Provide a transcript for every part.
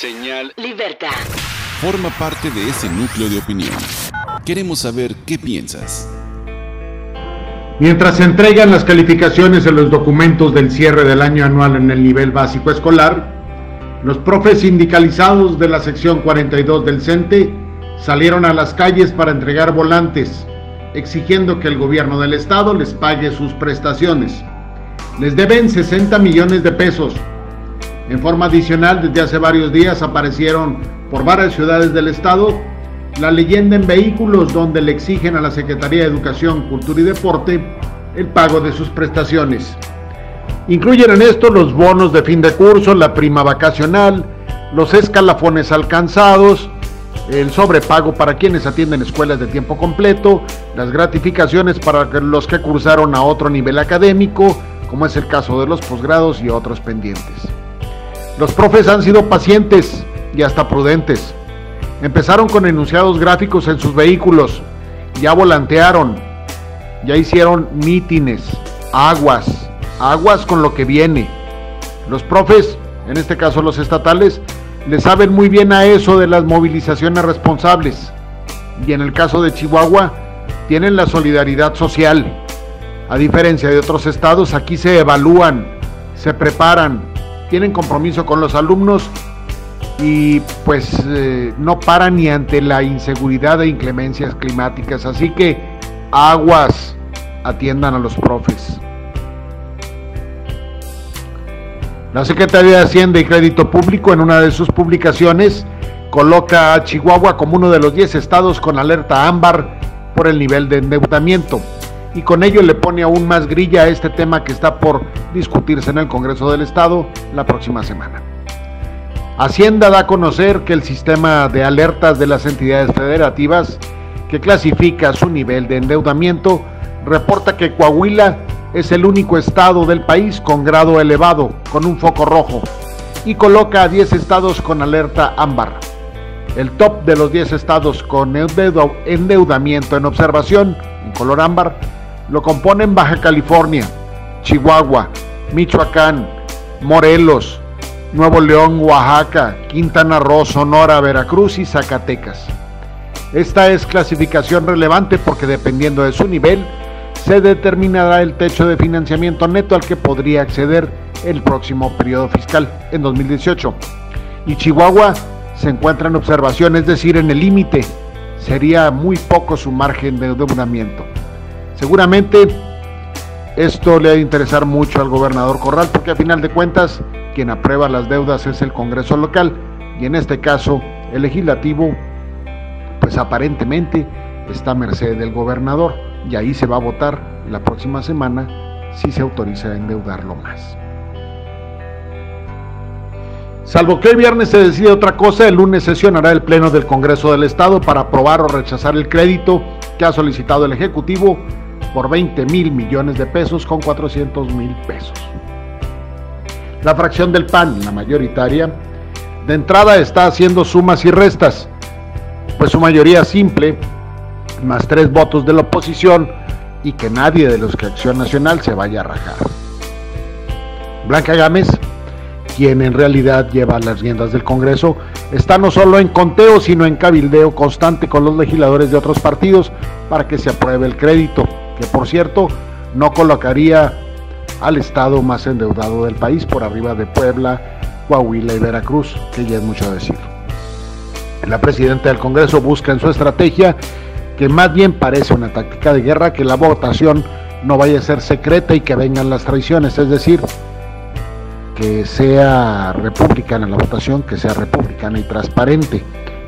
Señal Libertad. Forma parte de ese núcleo de opinión. Queremos saber qué piensas. Mientras se entregan las calificaciones en los documentos del cierre del año anual en el nivel básico escolar, los profes sindicalizados de la sección 42 del CENTE salieron a las calles para entregar volantes, exigiendo que el gobierno del estado les pague sus prestaciones. Les deben 60 millones de pesos. En forma adicional, desde hace varios días aparecieron por varias ciudades del estado la leyenda en vehículos donde le exigen a la Secretaría de Educación, Cultura y Deporte el pago de sus prestaciones. Incluyen en esto los bonos de fin de curso, la prima vacacional, los escalafones alcanzados, el sobrepago para quienes atienden escuelas de tiempo completo, las gratificaciones para los que cursaron a otro nivel académico, como es el caso de los posgrados y otros pendientes. Los profes han sido pacientes y hasta prudentes. Empezaron con enunciados gráficos en sus vehículos, ya volantearon, ya hicieron mítines, aguas, aguas con lo que viene. Los profes, en este caso los estatales, le saben muy bien a eso de las movilizaciones responsables. Y en el caso de Chihuahua, tienen la solidaridad social. A diferencia de otros estados, aquí se evalúan, se preparan, tienen compromiso con los alumnos y pues eh, no paran ni ante la inseguridad e inclemencias climáticas. Así que aguas, atiendan a los profes. La Secretaría de Hacienda y Crédito Público en una de sus publicaciones coloca a Chihuahua como uno de los 10 estados con alerta ámbar por el nivel de endeudamiento y con ello le pone aún más grilla a este tema que está por discutirse en el Congreso del Estado la próxima semana. Hacienda da a conocer que el sistema de alertas de las entidades federativas que clasifica su nivel de endeudamiento reporta que Coahuila es el único estado del país con grado elevado, con un foco rojo, y coloca a 10 estados con alerta ámbar. El top de los 10 estados con endeudamiento en observación, en color ámbar, lo componen Baja California, Chihuahua, Michoacán, Morelos, Nuevo León, Oaxaca, Quintana Roo, Sonora, Veracruz y Zacatecas. Esta es clasificación relevante porque dependiendo de su nivel, se determinará el techo de financiamiento neto al que podría acceder el próximo periodo fiscal en 2018. Y Chihuahua se encuentra en observación, es decir, en el límite. Sería muy poco su margen de endeudamiento. Seguramente esto le ha de interesar mucho al gobernador Corral porque a final de cuentas quien aprueba las deudas es el Congreso local y en este caso el legislativo pues aparentemente está a merced del gobernador y ahí se va a votar la próxima semana si se autoriza a endeudarlo más. Salvo que el viernes se decide otra cosa, el lunes sesionará el Pleno del Congreso del Estado para aprobar o rechazar el crédito que ha solicitado el Ejecutivo por 20 mil millones de pesos con 400 mil pesos. La fracción del PAN, la mayoritaria, de entrada está haciendo sumas y restas, pues su mayoría simple más tres votos de la oposición y que nadie de los que Acción Nacional se vaya a rajar. Blanca Gámez, quien en realidad lleva las riendas del Congreso, está no solo en conteo, sino en cabildeo constante con los legisladores de otros partidos para que se apruebe el crédito, que por cierto no colocaría al estado más endeudado del país por arriba de Puebla, Coahuila y Veracruz, que ya es mucho decir. La presidenta del Congreso busca en su estrategia que más bien parece una táctica de guerra, que la votación no vaya a ser secreta y que vengan las traiciones, es decir, que sea republicana la votación, que sea republicana y transparente,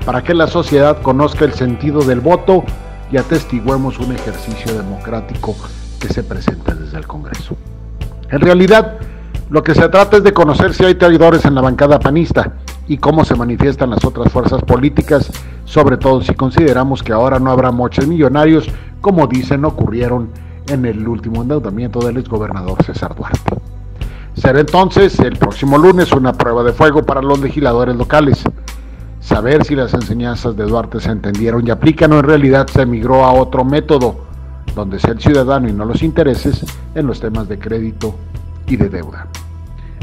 para que la sociedad conozca el sentido del voto y atestiguemos un ejercicio democrático que se presenta desde el Congreso. En realidad, lo que se trata es de conocer si hay traidores en la bancada panista y cómo se manifiestan las otras fuerzas políticas, sobre todo si consideramos que ahora no habrá moches millonarios como dicen ocurrieron en el último endeudamiento del exgobernador César Duarte. Será entonces el próximo lunes una prueba de fuego para los legisladores locales saber si las enseñanzas de Duarte se entendieron y aplican o en realidad se emigró a otro método, donde sea el ciudadano y no los intereses en los temas de crédito y de deuda.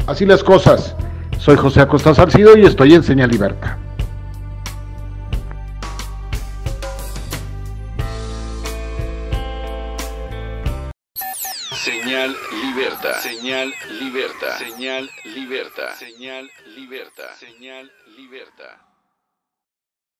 Así las cosas. Soy José Acosta Salcido y estoy en Señal Libertad. Señal liberta, señal liberta, señal liberta, señal liberta, señal liberta.